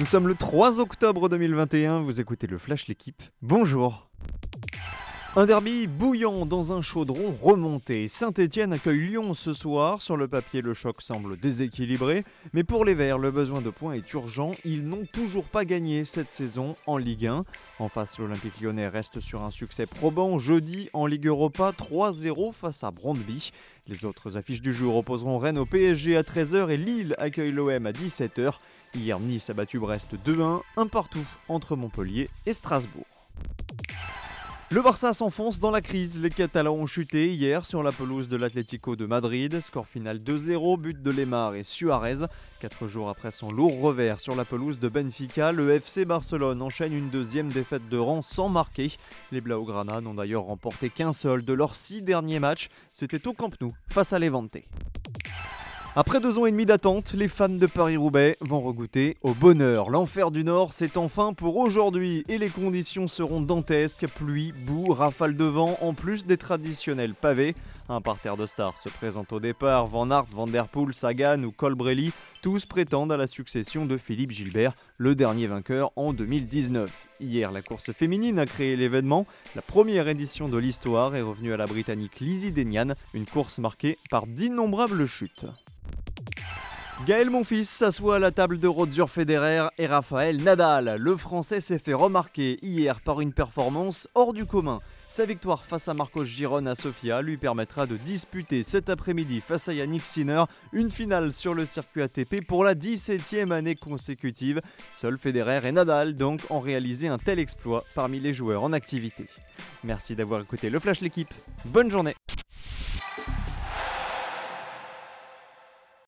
Nous sommes le 3 octobre 2021, vous écoutez le Flash L'équipe. Bonjour. Un derby bouillant dans un chaudron remonté. Saint-Etienne accueille Lyon ce soir. Sur le papier, le choc semble déséquilibré. Mais pour les Verts, le besoin de points est urgent. Ils n'ont toujours pas gagné cette saison en Ligue 1. En face, l'Olympique lyonnais reste sur un succès probant. Jeudi, en Ligue Europa, 3-0 face à Brondby. Les autres affiches du jour opposeront Rennes au PSG à 13h et Lille accueille l'OM à 17h. Hier, Nice a battu Brest 2-1, un partout entre Montpellier et Strasbourg. Le Barça s'enfonce dans la crise. Les Catalans ont chuté hier sur la pelouse de l'Atlético de Madrid. Score final 2-0, but de Lemar et Suarez. Quatre jours après son lourd revers sur la pelouse de Benfica, le FC Barcelone enchaîne une deuxième défaite de rang sans marquer. Les Blaugrana n'ont d'ailleurs remporté qu'un seul de leurs six derniers matchs. C'était au Camp Nou face à Levante. Après deux ans et demi d'attente, les fans de Paris-Roubaix vont regoûter au bonheur. L'enfer du Nord, c'est enfin pour aujourd'hui et les conditions seront dantesques. Pluie, boue, rafale de vent, en plus des traditionnels pavés. Un parterre de stars se présente au départ. Van Aert, Van Der Poel, Sagan ou Colbrelli, tous prétendent à la succession de Philippe Gilbert, le dernier vainqueur en 2019. Hier, la course féminine a créé l'événement. La première édition de l'histoire est revenue à la Britannique Lizzie Denian, une course marquée par d'innombrables chutes. Gaël Monfils s'assoit à la table de Roger Federer et Raphaël Nadal. Le Français s'est fait remarquer hier par une performance hors du commun. Sa victoire face à Marcos Giron à Sofia lui permettra de disputer cet après-midi face à Yannick Sinner une finale sur le circuit ATP pour la 17e année consécutive. Seuls Federer et Nadal donc ont réalisé un tel exploit parmi les joueurs en activité. Merci d'avoir écouté le Flash l'équipe. Bonne journée